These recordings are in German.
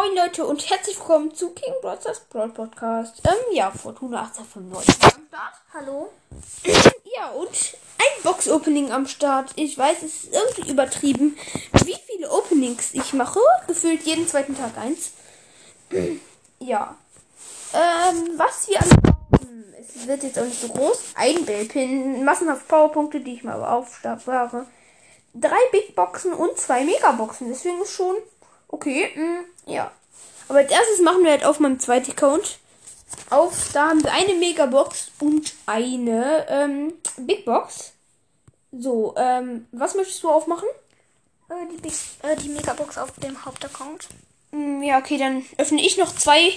Moin Leute und herzlich willkommen zu King Brothers Broad Podcast. Ähm, ja, Fortuna 1895 am Start. Hallo. Ja, und ein Box-Opening am Start. Ich weiß, es ist irgendwie übertrieben, wie viele Openings ich mache. Gefühlt jeden zweiten Tag eins. ja. Ähm, was wir anfangen. Es wird jetzt auch nicht so groß. Ein Bellpin, massenhaft Powerpunkte, die ich mal aufspare. Drei Big Boxen und zwei Megaboxen. Deswegen ist schon okay. Mh, ja. Aber als erstes machen wir halt auf meinem zweiten Account. Auf, da haben wir eine Megabox und eine ähm, Big Box. So, ähm, was möchtest du aufmachen? Äh, die, Big, äh, die Megabox auf dem Hauptaccount. Mm, Ja, okay, dann öffne ich noch zwei,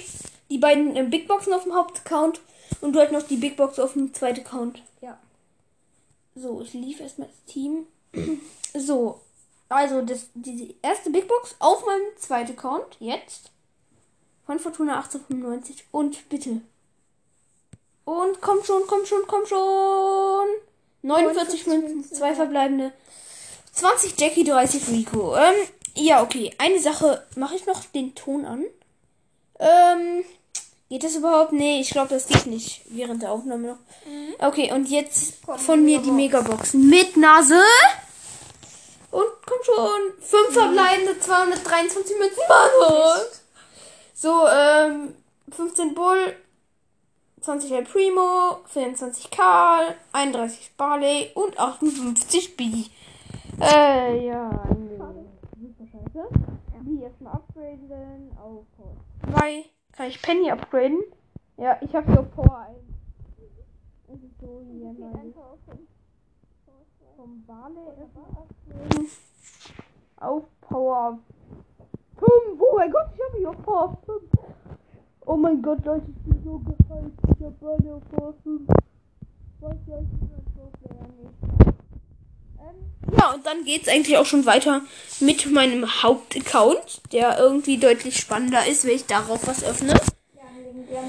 die beiden äh, Big Boxen auf dem Hauptaccount und du halt noch die Big Box auf dem zweiten Account. Ja. So, ich lief erstmal das Team. so, also das, die erste Big Box auf meinem zweiten Account, jetzt. Von Fortuna 1895 und bitte. Und komm schon, komm schon, komm schon. 49 Münzen, zwei verbleibende. 20 Jackie, 30 Rico. Ähm, ja, okay. Eine Sache, mache ich noch den Ton an? Ähm, geht das überhaupt? Nee, ich glaube, das geht nicht während der Aufnahme noch. Okay, und jetzt von mir die Megaboxen mit Nase. Komm schon. Fünf verbleibende, 223 Münzen. Mann. So, ähm, 15 Bull, 20 El Primo, 24 Karl, 31 Barley und 58 B. Äh, ja. Super scheiße. Die erstmal upgraden auf Power 2. Kann ich Penny upgraden? Ja, ich hier auf Power 1. Das so hier vom Barley. Auf Power 5. Oh mein Gott, ich habe hier auf Power 5. Oh mein Gott, Leute, ich bin so gehypt. Ich habe Barley auf Power 5. Was soll ich so nicht? Ähm, ja, und dann geht's eigentlich auch schon weiter mit meinem Hauptaccount, der irgendwie deutlich spannender ist, wenn ich darauf was öffne. Ja.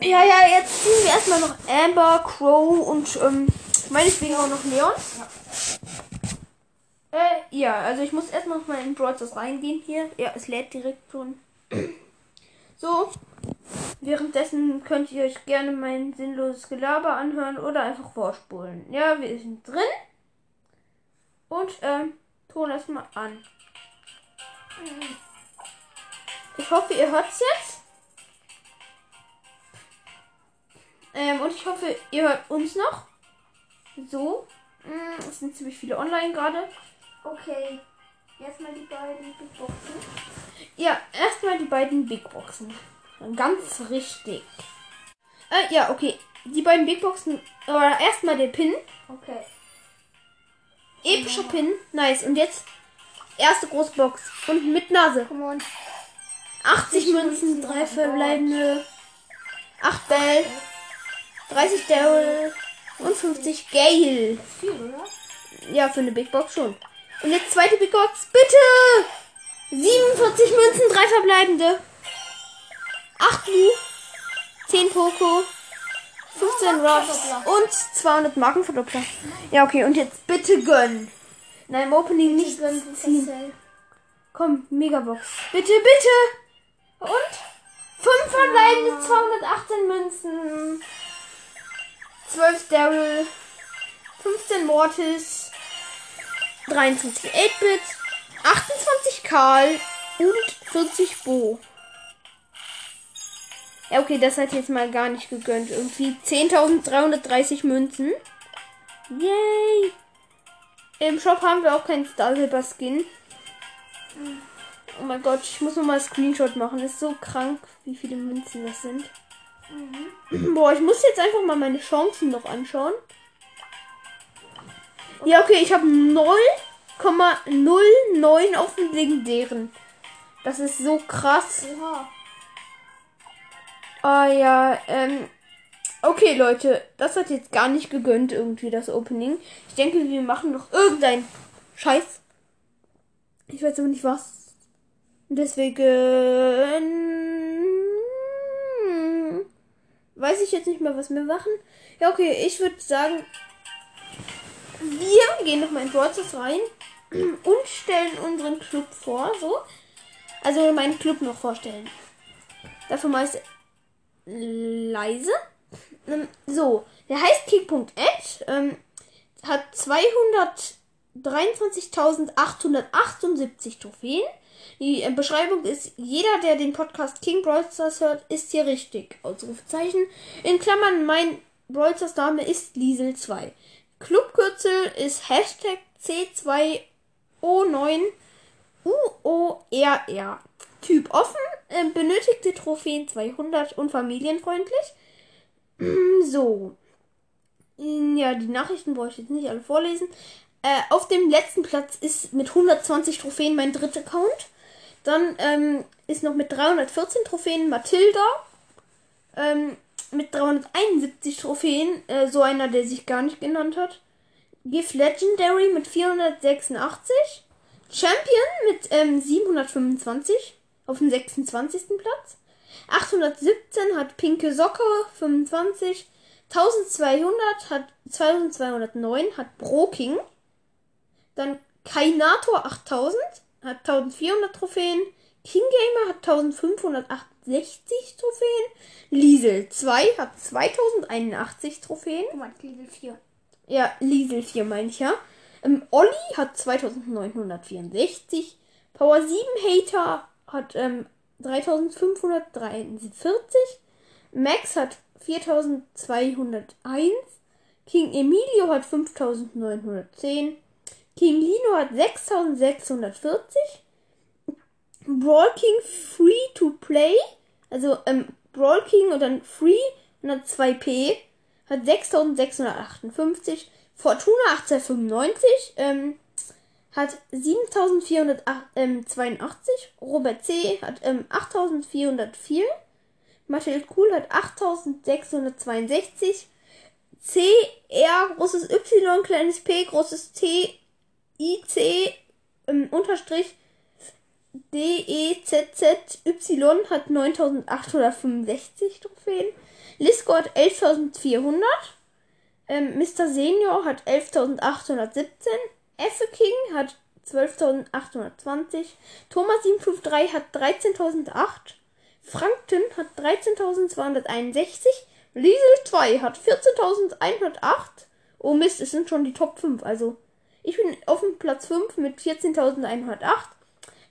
Ja, ja, jetzt ziehen wir erstmal noch Amber, Crow und ähm, meinetwegen auch noch Leon. Äh, ja, also ich muss erstmal noch mal in Brawl Stars reingehen hier. Ja, es lädt direkt schon. So. Währenddessen könnt ihr euch gerne mein sinnloses Gelaber anhören oder einfach vorspulen. Ja, wir sind drin. Und, ähm, Ton erstmal an. Ich hoffe, ihr hört's jetzt. Ähm, und ich hoffe, ihr hört uns noch. So. Mm, Es sind ziemlich viele online gerade. Okay. Erstmal die beiden Big Boxen. Ja, erstmal die beiden Big Boxen. Ganz richtig. Äh, ja, okay. Die beiden Big Boxen. Oder erstmal der Pin. Okay. Epischer Pin. Nice. Und jetzt erste Großbox. Und mit Nase. Come on. 80 Münzen, 3 verbleibende. 8 Bell. 30 Daryl. Und 50 Gale. Viel, oder? Ja, für eine Big Box schon. Und jetzt zweite Big Box. Bitte! 47 Münzen, 3 verbleibende. 8 Lu. 10 Poco. 15 Ruffs. Und 200 Markenverdoppler. Ja, okay. Und jetzt bitte gönnen. Nein, im Opening nicht ziehen. Cell. Komm, Megabox. Bitte, bitte! Und? 5 verbleibende 218 Münzen. 12 Daryl. 15 Mortis. 23 8-Bit. 28 Karl. Und 40 Bo. Ja, okay, das hat jetzt mal gar nicht gegönnt. Irgendwie 10.330 Münzen. Yay! Im Shop haben wir auch keinen Star Silver Skin. Oh mein Gott, ich muss nochmal Screenshot machen. Ist so krank, wie viele Münzen das sind. Boah, ich muss jetzt einfach mal meine Chancen noch anschauen. Ja, okay, ich habe 0,09 auf den legendären. Das ist so krass. Oha. Ah ja, ähm. Okay, Leute, das hat jetzt gar nicht gegönnt, irgendwie, das Opening. Ich denke, wir machen noch irgendein Scheiß. Ich weiß aber nicht was. Deswegen. Weiß ich jetzt nicht mehr, was wir machen. Ja, okay, ich würde sagen, wir gehen noch mal in Brawl Stars rein und stellen unseren Club vor, so. also meinen Club noch vorstellen. Dafür mal leise. Ähm, so, der heißt Kick.ed, ähm, hat 223.878 Trophäen. Die äh, Beschreibung ist, jeder, der den Podcast King Brawl Stars hört, ist hier richtig. Ausrufezeichen. In Klammern, mein Brawl Stars Name ist Liesel 2. Clubkürzel ist Hashtag C2O9UORR. Typ offen, äh, benötigte Trophäen 200 und familienfreundlich. so. Ja, die Nachrichten wollte ich jetzt nicht alle vorlesen. Äh, auf dem letzten Platz ist mit 120 Trophäen mein dritter Account. Dann ähm, ist noch mit 314 Trophäen Mathilda. Ähm, mit 371 Trophäen, äh, so einer, der sich gar nicht genannt hat. Gift Legendary mit 486. Champion mit ähm, 725 auf dem 26. Platz. 817 hat Pinke Socke 25. 1200 hat 2209 hat Broking. Dann Kainator 8000 hat 1400 Trophäen. King Gamer hat 1568 Trophäen. Liesel 2 hat 2081 Trophäen. Du meinst Liesel 4. Ja, Liesel 4 meine ich ja. Ähm, Olli hat 2964. Power 7 Hater hat ähm, 3543. Max hat 4201. King Emilio hat 5910. King Lino hat 6640. Brawl King Free to Play, also ähm, Brawl King und dann Free und dann 2P hat 6658. Fortuna 1895 ähm, hat 7482. Robert C. hat ähm, 8404. Mathilde Kuhl hat 8662. C, R, großes Y, kleines P, großes T, I, C, ähm, Unterstrich, D, E, Z, Z, Y hat 9865 Trophäen. Lisco hat 11400. Ähm, Mr. Senior hat 11.817. Effe King hat 12.820. Thomas 753 hat 13.008. Frankton hat 13.261. Liesel 2 hat 14.108. Oh Mist, es sind schon die Top 5. Also, ich bin auf dem Platz 5 mit 14.108.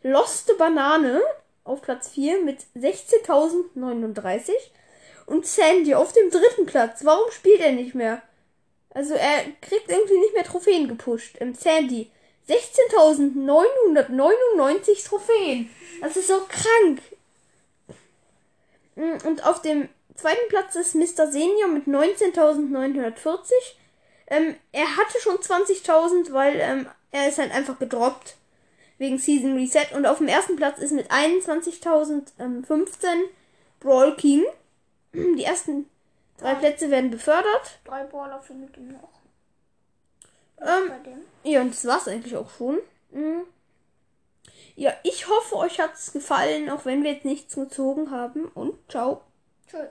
Loste Banane auf Platz 4 mit 16.039. Und Sandy auf dem dritten Platz. Warum spielt er nicht mehr? Also er kriegt irgendwie nicht mehr Trophäen gepusht. Im Sandy 16.999 Trophäen. Das ist so krank. Mm, und auf dem zweiten Platz ist Mr. Senior mit 19.940. Ähm, er hatte schon 20.000, weil ähm, er ist halt einfach gedroppt. Wegen Season Reset. Und auf dem ersten Platz ist mit 21.015 ähm, Brawl King. Die ersten drei Plätze werden befördert. Drei Brawler findet ihr noch. Ähm, ja, und das war's eigentlich auch schon. Mhm. Ja, ich hoffe, euch hat's gefallen, auch wenn wir jetzt nichts gezogen haben. Und ciao. Tschüss.